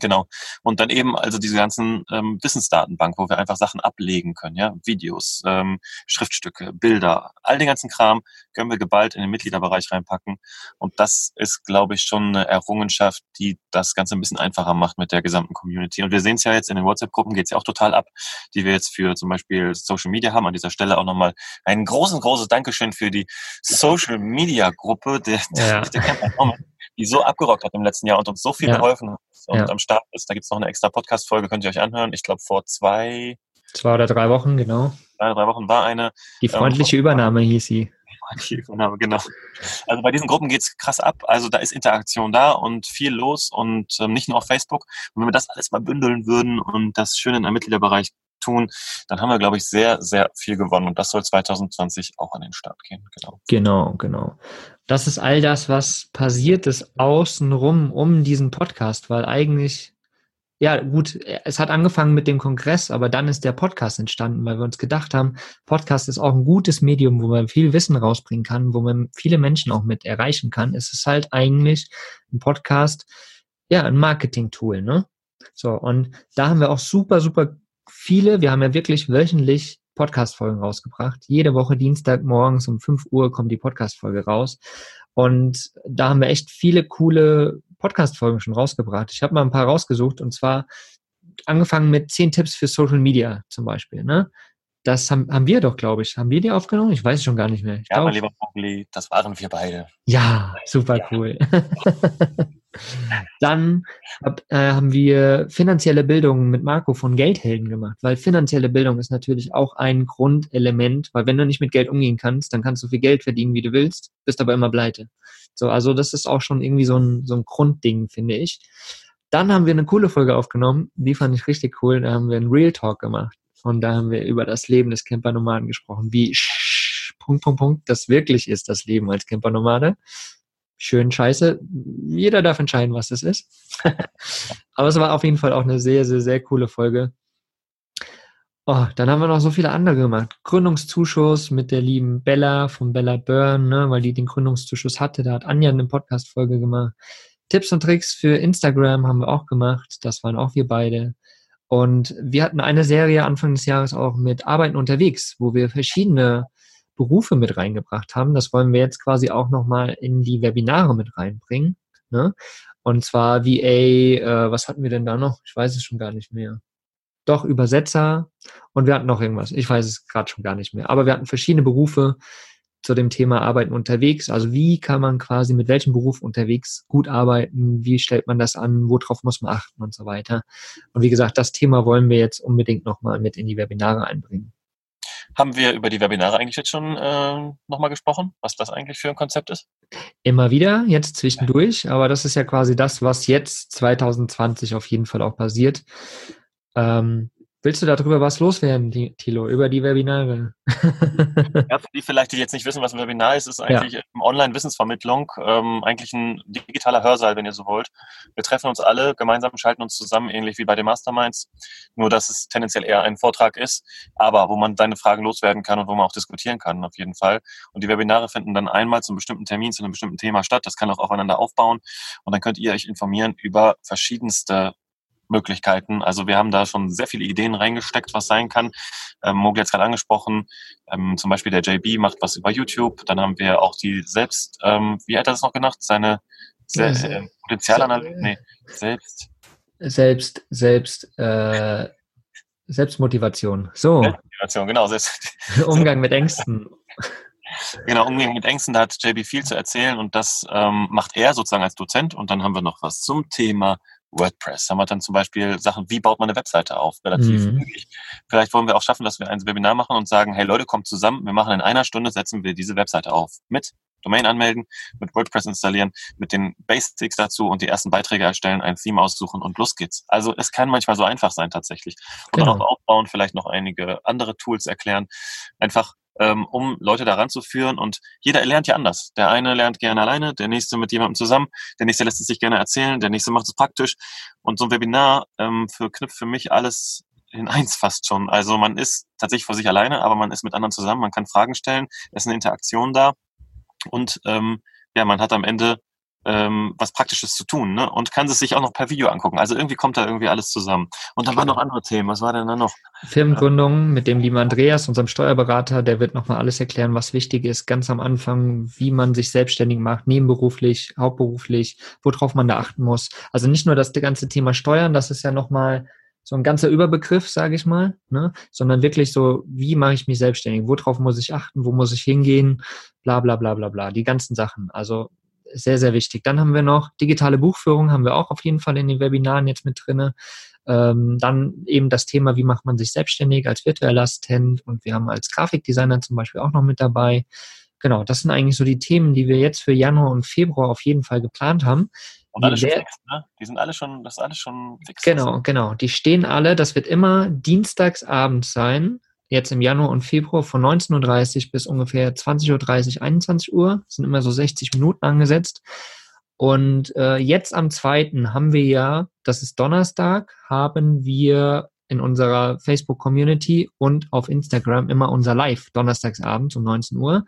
Genau. Und dann eben also diese ganzen ähm, Wissensdatenbank, wo wir einfach Sachen ablegen können, ja, Videos, ähm, Schriftstücke, Bilder, all den ganzen Kram können wir geballt in den Mitgliederbereich reinpacken. Und das ist, glaube ich, schon eine Errungenschaft, die das Ganze ein bisschen einfacher macht mit der gesamten Community. Und wir sehen es ja jetzt in den WhatsApp-Gruppen geht's ja auch total ab, die wir jetzt für zum Beispiel Social Media haben. An dieser Stelle auch nochmal ein großes, großes Dankeschön für die Social Media Gruppe der, ja. der Camper die so abgerockt hat im letzten Jahr und uns so viel ja. geholfen hat und ja. am Start ist. Da gibt es noch eine extra Podcast-Folge, könnt ihr euch anhören. Ich glaube, vor zwei... Zwei oder drei Wochen, genau. Zwei oder drei Wochen war eine... Die ähm, freundliche ähm, Übernahme hieß sie. Die Übernahme, genau. Also bei diesen Gruppen geht's krass ab. Also da ist Interaktion da und viel los und ähm, nicht nur auf Facebook. Und wenn wir das alles mal bündeln würden und das schön in einem Mitgliederbereich tun, dann haben wir, glaube ich, sehr, sehr viel gewonnen. Und das soll 2020 auch an den Start gehen. Genau. Genau, genau. Das ist all das, was passiert ist außenrum um diesen Podcast, weil eigentlich, ja gut, es hat angefangen mit dem Kongress, aber dann ist der Podcast entstanden, weil wir uns gedacht haben, Podcast ist auch ein gutes Medium, wo man viel Wissen rausbringen kann, wo man viele Menschen auch mit erreichen kann. Es ist halt eigentlich ein Podcast, ja, ein Marketing-Tool, ne? So, und da haben wir auch super, super viele, wir haben ja wirklich wöchentlich Podcast-Folgen rausgebracht. Jede Woche Dienstag morgens um 5 Uhr kommt die Podcast-Folge raus. Und da haben wir echt viele coole Podcast-Folgen schon rausgebracht. Ich habe mal ein paar rausgesucht und zwar angefangen mit 10 Tipps für Social Media zum Beispiel. Ne? Das haben, haben wir doch, glaube ich. Haben wir die aufgenommen? Ich weiß schon gar nicht mehr. Ich ja, glaub, mein lieber Vogeli, das waren wir beide. Ja, super ja. cool. Dann hab, äh, haben wir finanzielle Bildung mit Marco von Geldhelden gemacht, weil finanzielle Bildung ist natürlich auch ein Grundelement, weil wenn du nicht mit Geld umgehen kannst, dann kannst du viel Geld verdienen, wie du willst, bist aber immer pleite. So, also das ist auch schon irgendwie so ein, so ein Grundding, finde ich. Dann haben wir eine coole Folge aufgenommen, die fand ich richtig cool, da haben wir einen Real Talk gemacht und da haben wir über das Leben des Campernomaden gesprochen, wie Punkt, Punkt, Punkt, das wirklich ist, das Leben als Campernomade schön scheiße. Jeder darf entscheiden, was es ist. Aber es war auf jeden Fall auch eine sehr, sehr, sehr coole Folge. Oh, dann haben wir noch so viele andere gemacht. Gründungszuschuss mit der lieben Bella von Bella Byrne, ne, weil die den Gründungszuschuss hatte. Da hat Anja eine Podcast-Folge gemacht. Tipps und Tricks für Instagram haben wir auch gemacht. Das waren auch wir beide. Und wir hatten eine Serie Anfang des Jahres auch mit Arbeiten unterwegs, wo wir verschiedene Berufe mit reingebracht haben. Das wollen wir jetzt quasi auch nochmal in die Webinare mit reinbringen. Ne? Und zwar VA, äh, was hatten wir denn da noch? Ich weiß es schon gar nicht mehr. Doch, Übersetzer und wir hatten noch irgendwas. Ich weiß es gerade schon gar nicht mehr. Aber wir hatten verschiedene Berufe zu dem Thema Arbeiten unterwegs. Also wie kann man quasi mit welchem Beruf unterwegs gut arbeiten? Wie stellt man das an? Worauf muss man achten und so weiter? Und wie gesagt, das Thema wollen wir jetzt unbedingt nochmal mit in die Webinare einbringen. Haben wir über die Webinare eigentlich jetzt schon äh, nochmal gesprochen, was das eigentlich für ein Konzept ist? Immer wieder, jetzt zwischendurch, aber das ist ja quasi das, was jetzt 2020 auf jeden Fall auch passiert. Ähm, Willst du darüber was loswerden, Thilo, über die Webinare? ja, für die vielleicht, die jetzt nicht wissen, was ein Webinar ist, ist eigentlich ja. Online-Wissensvermittlung, ähm, eigentlich ein digitaler Hörsaal, wenn ihr so wollt. Wir treffen uns alle gemeinsam, schalten uns zusammen, ähnlich wie bei den Masterminds, nur dass es tendenziell eher ein Vortrag ist, aber wo man seine Fragen loswerden kann und wo man auch diskutieren kann, auf jeden Fall. Und die Webinare finden dann einmal zum bestimmten Termin, zu einem bestimmten Thema statt. Das kann auch aufeinander aufbauen und dann könnt ihr euch informieren über verschiedenste Möglichkeiten. Also wir haben da schon sehr viele Ideen reingesteckt, was sein kann. Ähm, Mogli hat es gerade angesprochen, ähm, zum Beispiel der JB macht was über YouTube. Dann haben wir auch die selbst, ähm, wie hat er das noch genannt? Seine Se äh, Potenzialanalyse, nee, selbst. Selbst, selbst, äh, Selbstmotivation. So. Selbstmotivation, genau. Selbst, Umgang mit Ängsten. Genau, Umgang mit Ängsten, da hat JB viel zu erzählen und das ähm, macht er sozusagen als Dozent. Und dann haben wir noch was zum Thema WordPress. Haben wir dann zum Beispiel Sachen, wie baut man eine Webseite auf? Relativ mhm. möglich. Vielleicht wollen wir auch schaffen, dass wir ein Webinar machen und sagen, hey Leute, kommt zusammen, wir machen in einer Stunde, setzen wir diese Webseite auf. Mit Domain anmelden, mit WordPress installieren, mit den Basics dazu und die ersten Beiträge erstellen, ein Theme aussuchen und los geht's. Also es kann manchmal so einfach sein tatsächlich. Und genau. dann auch aufbauen, vielleicht noch einige andere Tools erklären. Einfach ähm, um Leute daran zu führen. Und jeder lernt ja anders. Der eine lernt gerne alleine, der nächste mit jemandem zusammen, der nächste lässt es sich gerne erzählen, der nächste macht es praktisch. Und so ein Webinar ähm, verknüpft für mich alles in eins fast schon. Also man ist tatsächlich vor sich alleine, aber man ist mit anderen zusammen, man kann Fragen stellen, es ist eine Interaktion da und ähm, ja, man hat am Ende ähm, was Praktisches zu tun ne? und kann es sich auch noch per Video angucken. Also irgendwie kommt da irgendwie alles zusammen. Und dann waren noch andere Themen. Was war denn da noch? Firmengründung mit dem lieben Andreas, unserem Steuerberater, der wird nochmal alles erklären, was wichtig ist, ganz am Anfang, wie man sich selbstständig macht, nebenberuflich, hauptberuflich, worauf man da achten muss. Also nicht nur das ganze Thema Steuern, das ist ja nochmal so ein ganzer Überbegriff, sage ich mal, ne? sondern wirklich so, wie mache ich mich selbstständig, worauf muss ich achten, wo muss ich hingehen, bla bla bla bla bla, die ganzen Sachen. Also sehr, sehr wichtig. Dann haben wir noch digitale Buchführung, haben wir auch auf jeden Fall in den Webinaren jetzt mit drinne. Ähm, dann eben das Thema, wie macht man sich selbstständig als virtueller Assistent und wir haben als Grafikdesigner zum Beispiel auch noch mit dabei. Genau, das sind eigentlich so die Themen, die wir jetzt für Januar und Februar auf jeden Fall geplant haben. Und alle schon fix, ne? Die sind alle schon, das ist alles schon fix. Genau, genau. Die stehen alle, das wird immer dienstags abends sein jetzt im Januar und Februar von 19.30 Uhr bis ungefähr 20.30 Uhr, 21 Uhr. Sind immer so 60 Minuten angesetzt. Und äh, jetzt am 2. haben wir ja, das ist Donnerstag, haben wir in unserer Facebook-Community und auf Instagram immer unser Live, donnerstagsabends um 19 Uhr.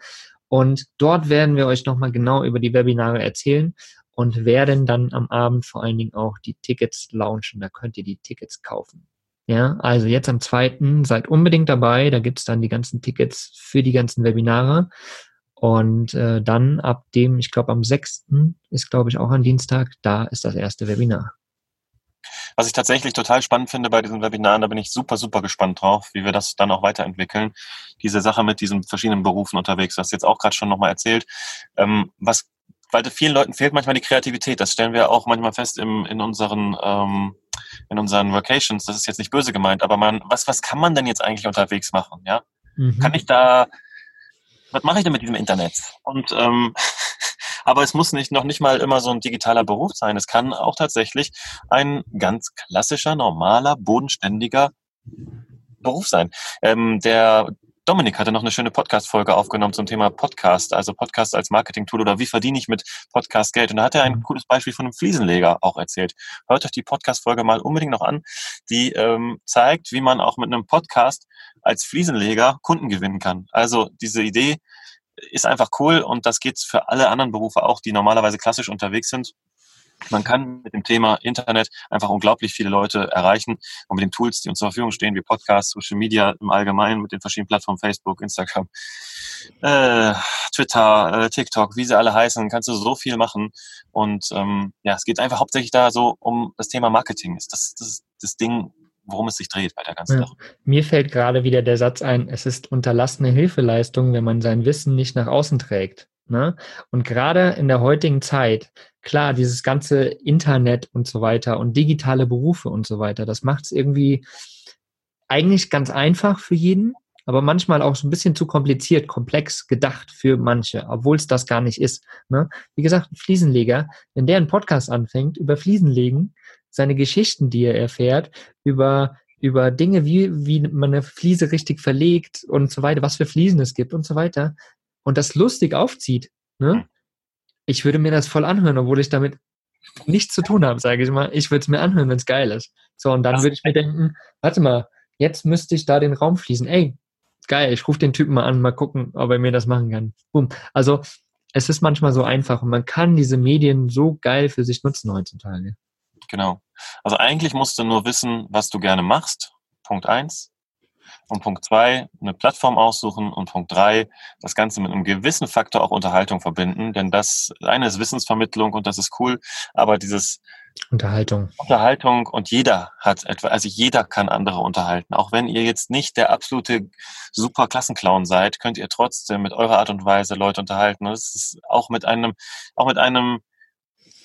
Und dort werden wir euch nochmal genau über die Webinare erzählen und werden dann am Abend vor allen Dingen auch die Tickets launchen. Da könnt ihr die Tickets kaufen. Ja, also jetzt am zweiten seid unbedingt dabei. Da gibt's dann die ganzen Tickets für die ganzen Webinare. Und äh, dann ab dem, ich glaube am sechsten ist, glaube ich, auch ein Dienstag, da ist das erste Webinar. Was ich tatsächlich total spannend finde bei diesen Webinaren, da bin ich super, super gespannt drauf, wie wir das dann auch weiterentwickeln. Diese Sache mit diesen verschiedenen Berufen unterwegs, was jetzt auch gerade schon nochmal erzählt. Ähm, was, weil vielen Leuten fehlt manchmal die Kreativität. Das stellen wir auch manchmal fest im, in unseren ähm, in unseren Vacations, das ist jetzt nicht böse gemeint, aber man, was, was kann man denn jetzt eigentlich unterwegs machen? Ja? Mhm. Kann ich da, was mache ich denn mit diesem Internet? Und ähm, aber es muss nicht noch nicht mal immer so ein digitaler Beruf sein. Es kann auch tatsächlich ein ganz klassischer, normaler, bodenständiger Beruf sein. Ähm, der Dominik hatte noch eine schöne Podcast-Folge aufgenommen zum Thema Podcast, also Podcast als Marketing-Tool oder wie verdiene ich mit Podcast Geld. Und da hat er ein mhm. cooles Beispiel von einem Fliesenleger auch erzählt. Hört euch die Podcast-Folge mal unbedingt noch an. Die ähm, zeigt, wie man auch mit einem Podcast als Fliesenleger Kunden gewinnen kann. Also diese Idee ist einfach cool und das geht für alle anderen Berufe auch, die normalerweise klassisch unterwegs sind. Man kann mit dem Thema Internet einfach unglaublich viele Leute erreichen und mit den Tools, die uns zur Verfügung stehen, wie Podcasts, Social Media im Allgemeinen, mit den verschiedenen Plattformen, Facebook, Instagram, äh, Twitter, äh, TikTok, wie sie alle heißen, kannst du so viel machen. Und ähm, ja, es geht einfach hauptsächlich da so um das Thema Marketing. Ist das, das, das Ding, worum es sich dreht bei der ganzen ja. Sache. Mir fällt gerade wieder der Satz ein, es ist unterlassene Hilfeleistung, wenn man sein Wissen nicht nach außen trägt. Ne? Und gerade in der heutigen Zeit, klar, dieses ganze Internet und so weiter und digitale Berufe und so weiter, das macht es irgendwie eigentlich ganz einfach für jeden, aber manchmal auch so ein bisschen zu kompliziert, komplex gedacht für manche, obwohl es das gar nicht ist. Ne? Wie gesagt, ein Fliesenleger, wenn der einen Podcast anfängt über Fliesenlegen, seine Geschichten, die er erfährt, über über Dinge, wie, wie man eine Fliese richtig verlegt und so weiter, was für Fliesen es gibt und so weiter, und das lustig aufzieht, ne? Ich würde mir das voll anhören, obwohl ich damit nichts zu tun habe, sage ich mal. Ich würde es mir anhören, wenn es geil ist. So, und dann würde ich mir denken, warte mal, jetzt müsste ich da den Raum fließen. Ey, geil, ich rufe den Typen mal an, mal gucken, ob er mir das machen kann. Boom. Also, es ist manchmal so einfach und man kann diese Medien so geil für sich nutzen heutzutage. Genau. Also eigentlich musst du nur wissen, was du gerne machst. Punkt eins. Und Punkt zwei, eine Plattform aussuchen. Und Punkt drei, das Ganze mit einem gewissen Faktor auch Unterhaltung verbinden. Denn das eine ist Wissensvermittlung und das ist cool. Aber dieses Unterhaltung. Unterhaltung und jeder hat etwa, also jeder kann andere unterhalten. Auch wenn ihr jetzt nicht der absolute super Klassenclown seid, könnt ihr trotzdem mit eurer Art und Weise Leute unterhalten. Das ist auch mit einem, auch mit einem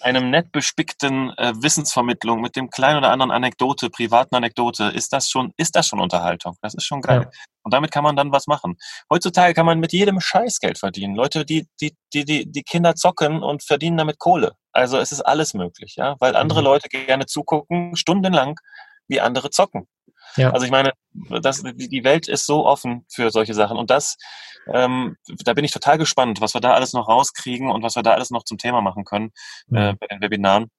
einem nett bespickten äh, Wissensvermittlung mit dem kleinen oder anderen Anekdote, privaten Anekdote, ist das schon, ist das schon Unterhaltung. Das ist schon geil. Ja. Und damit kann man dann was machen. Heutzutage kann man mit jedem Scheiß Geld verdienen. Leute, die, die, die, die, die Kinder zocken und verdienen damit Kohle. Also es ist alles möglich, ja, weil andere mhm. Leute gerne zugucken, stundenlang, wie andere zocken. Ja. Also ich meine, das, die Welt ist so offen für solche Sachen. Und das, ähm, da bin ich total gespannt, was wir da alles noch rauskriegen und was wir da alles noch zum Thema machen können äh, bei den Webinaren.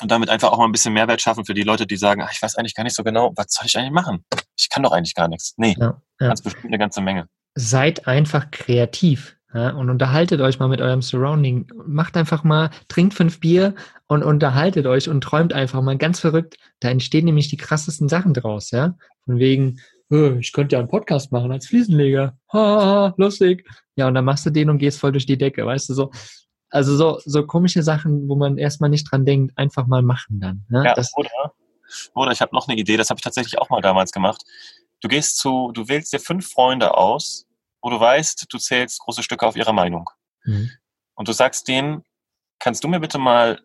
Und damit einfach auch mal ein bisschen Mehrwert schaffen für die Leute, die sagen, ach, ich weiß eigentlich gar nicht so genau, was soll ich eigentlich machen? Ich kann doch eigentlich gar nichts. Nee, ja, ja. ganz bestimmt eine ganze Menge. Seid einfach kreativ. Ja, und unterhaltet euch mal mit eurem Surrounding. Macht einfach mal, trinkt fünf Bier und unterhaltet euch und träumt einfach mal ganz verrückt. Da entstehen nämlich die krassesten Sachen draus, ja. Von wegen, oh, ich könnte ja einen Podcast machen als Fliesenleger. Ha, lustig. Ja, und dann machst du den und gehst voll durch die Decke, weißt du, so. Also so, so komische Sachen, wo man erstmal nicht dran denkt, einfach mal machen dann. Ne? Ja, das, oder, oder ich habe noch eine Idee, das habe ich tatsächlich auch mal damals gemacht. Du gehst zu, du wählst dir fünf Freunde aus, wo du weißt, du zählst große Stücke auf ihre Meinung. Mhm. Und du sagst denen, kannst du mir bitte mal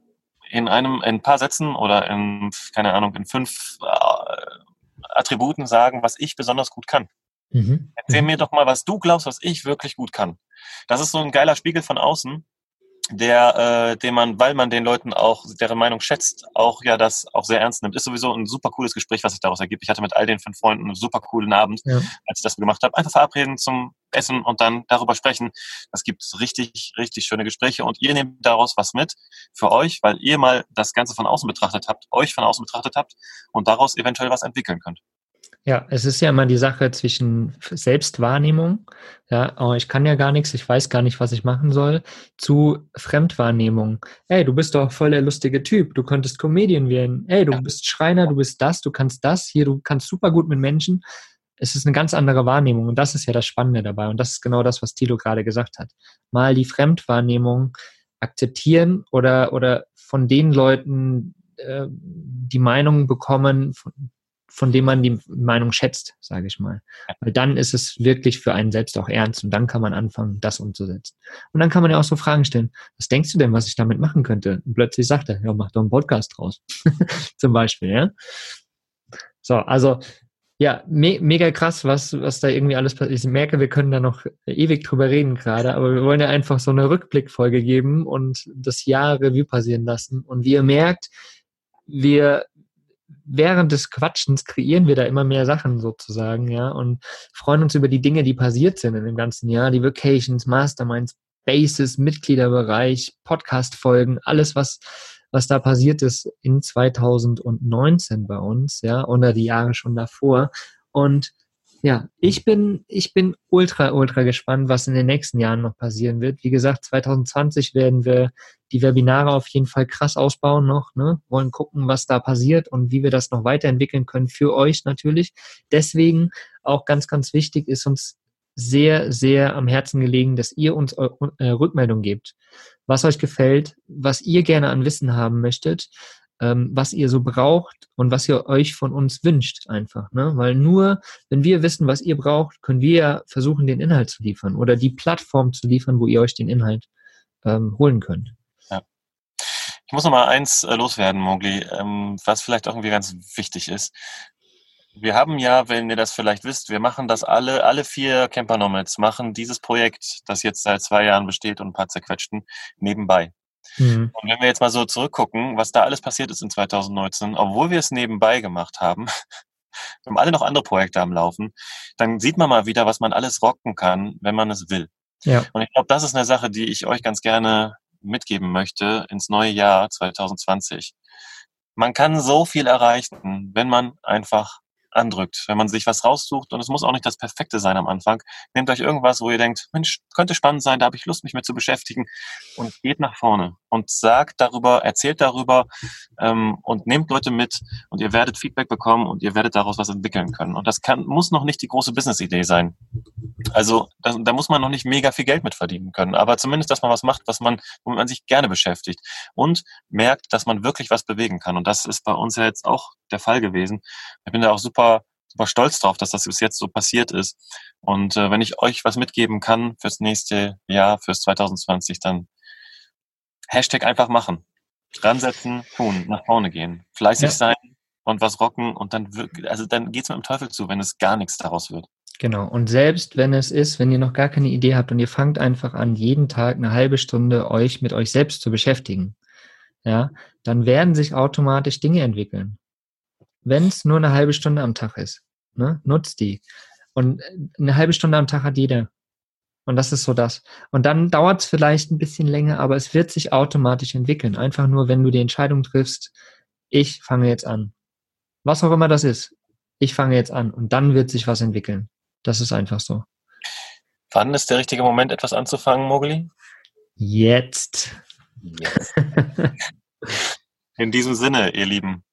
in einem, in ein paar Sätzen oder in, keine Ahnung, in fünf äh, Attributen sagen, was ich besonders gut kann. Mhm. Erzähl mhm. mir doch mal, was du glaubst, was ich wirklich gut kann. Das ist so ein geiler Spiegel von außen. Der, äh, den man, weil man den Leuten auch deren Meinung schätzt, auch ja das auch sehr ernst nimmt. Ist sowieso ein super cooles Gespräch, was sich daraus ergibt. Ich hatte mit all den fünf Freunden einen super coolen Abend, ja. als ich das gemacht habe. Einfach verabreden zum Essen und dann darüber sprechen. Das gibt richtig, richtig schöne Gespräche und ihr nehmt daraus was mit für euch, weil ihr mal das Ganze von außen betrachtet habt, euch von außen betrachtet habt und daraus eventuell was entwickeln könnt. Ja, es ist ja immer die Sache zwischen Selbstwahrnehmung, ja, oh, ich kann ja gar nichts, ich weiß gar nicht, was ich machen soll, zu Fremdwahrnehmung. Ey, du bist doch voll der lustige Typ, du könntest Comedian werden. Ey, du ja. bist Schreiner, du bist das, du kannst das, hier, du kannst super gut mit Menschen. Es ist eine ganz andere Wahrnehmung und das ist ja das Spannende dabei und das ist genau das, was Thilo gerade gesagt hat. Mal die Fremdwahrnehmung akzeptieren oder, oder von den Leuten äh, die Meinung bekommen, von, dem man die Meinung schätzt, sage ich mal. Weil dann ist es wirklich für einen selbst auch ernst und dann kann man anfangen, das umzusetzen. Und dann kann man ja auch so Fragen stellen, was denkst du denn, was ich damit machen könnte? Und plötzlich sagt er, ja, mach doch einen Podcast draus. Zum Beispiel, ja. So, also ja, me mega krass, was, was da irgendwie alles passiert. Ich merke, wir können da noch ewig drüber reden gerade, aber wir wollen ja einfach so eine Rückblickfolge geben und das Jahr Revue passieren lassen. Und wie ihr merkt, wir, während des Quatschens kreieren wir da immer mehr Sachen sozusagen, ja, und freuen uns über die Dinge, die passiert sind in dem ganzen Jahr, die Vacations, Masterminds, Bases, Mitgliederbereich, Podcast-Folgen, alles, was, was da passiert ist in 2019 bei uns, ja, oder die Jahre schon davor. Und ja, ich bin, ich bin ultra, ultra gespannt, was in den nächsten Jahren noch passieren wird. Wie gesagt, 2020 werden wir die Webinare auf jeden Fall krass ausbauen noch, ne? Wollen gucken, was da passiert und wie wir das noch weiterentwickeln können für euch natürlich. Deswegen auch ganz, ganz wichtig ist uns sehr, sehr am Herzen gelegen, dass ihr uns äh, Rückmeldung gebt, was euch gefällt, was ihr gerne an Wissen haben möchtet ähm, was ihr so braucht und was ihr euch von uns wünscht einfach. Ne? Weil nur, wenn wir wissen, was ihr braucht, können wir versuchen, den Inhalt zu liefern oder die Plattform zu liefern, wo ihr euch den Inhalt ähm, holen könnt. Ja. Ich muss noch mal eins äh, loswerden, Mogli, ähm, was vielleicht auch irgendwie ganz wichtig ist. Wir haben ja, wenn ihr das vielleicht wisst, wir machen das alle, alle vier Camper Nomads machen dieses Projekt, das jetzt seit zwei Jahren besteht und ein paar zerquetschten, nebenbei. Mhm. Und wenn wir jetzt mal so zurückgucken, was da alles passiert ist in 2019, obwohl wir es nebenbei gemacht haben, wir haben alle noch andere Projekte am Laufen, dann sieht man mal wieder, was man alles rocken kann, wenn man es will. Ja. Und ich glaube, das ist eine Sache, die ich euch ganz gerne mitgeben möchte ins neue Jahr 2020. Man kann so viel erreichen, wenn man einfach andrückt, wenn man sich was raussucht. Und es muss auch nicht das Perfekte sein am Anfang. Nehmt euch irgendwas, wo ihr denkt, Mensch, könnte spannend sein, da habe ich Lust, mich mit zu beschäftigen. Und geht nach vorne und sagt darüber, erzählt darüber ähm, und nehmt Leute mit und ihr werdet Feedback bekommen und ihr werdet daraus was entwickeln können. Und das kann, muss noch nicht die große Business-Idee sein. Also da, da muss man noch nicht mega viel Geld mit verdienen können, aber zumindest, dass man was macht, was man, womit man sich gerne beschäftigt und merkt, dass man wirklich was bewegen kann. Und das ist bei uns ja jetzt auch der Fall gewesen. Ich bin da auch super, super stolz drauf, dass das bis jetzt so passiert ist. Und äh, wenn ich euch was mitgeben kann fürs nächste Jahr, fürs 2020, dann Hashtag einfach machen. Dran setzen, tun, nach vorne gehen, fleißig ja. sein und was rocken und dann, also dann geht's mit dem Teufel zu, wenn es gar nichts daraus wird. Genau. Und selbst wenn es ist, wenn ihr noch gar keine Idee habt und ihr fangt einfach an, jeden Tag eine halbe Stunde euch mit euch selbst zu beschäftigen, ja, dann werden sich automatisch Dinge entwickeln. Wenn es nur eine halbe Stunde am Tag ist, ne, nutzt die. Und eine halbe Stunde am Tag hat jeder. Und das ist so das. Und dann dauert es vielleicht ein bisschen länger, aber es wird sich automatisch entwickeln. Einfach nur, wenn du die Entscheidung triffst, ich fange jetzt an. Was auch immer das ist. Ich fange jetzt an. Und dann wird sich was entwickeln. Das ist einfach so. Wann ist der richtige Moment, etwas anzufangen, Mogli? Jetzt. Jetzt. In diesem Sinne, ihr Lieben.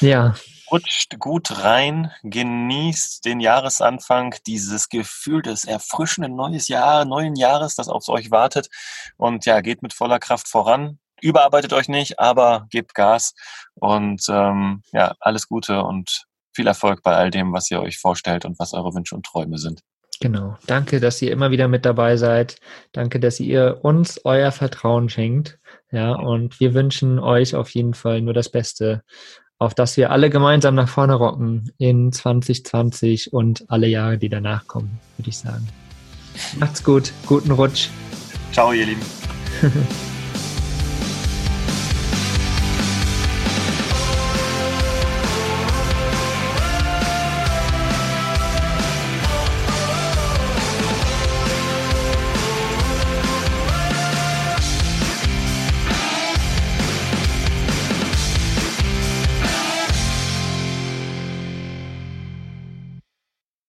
Ja. Rutscht gut rein, genießt den Jahresanfang, dieses Gefühl des erfrischenden neues Jahr, neuen Jahres, das auf euch wartet. Und ja, geht mit voller Kraft voran. Überarbeitet euch nicht, aber gebt Gas und ähm, ja, alles Gute und viel Erfolg bei all dem, was ihr euch vorstellt und was eure Wünsche und Träume sind. Genau. Danke, dass ihr immer wieder mit dabei seid. Danke, dass ihr uns euer Vertrauen schenkt. Ja, und wir wünschen euch auf jeden Fall nur das Beste, auf dass wir alle gemeinsam nach vorne rocken in 2020 und alle Jahre, die danach kommen, würde ich sagen. Macht's gut. Guten Rutsch. Ciao, ihr Lieben.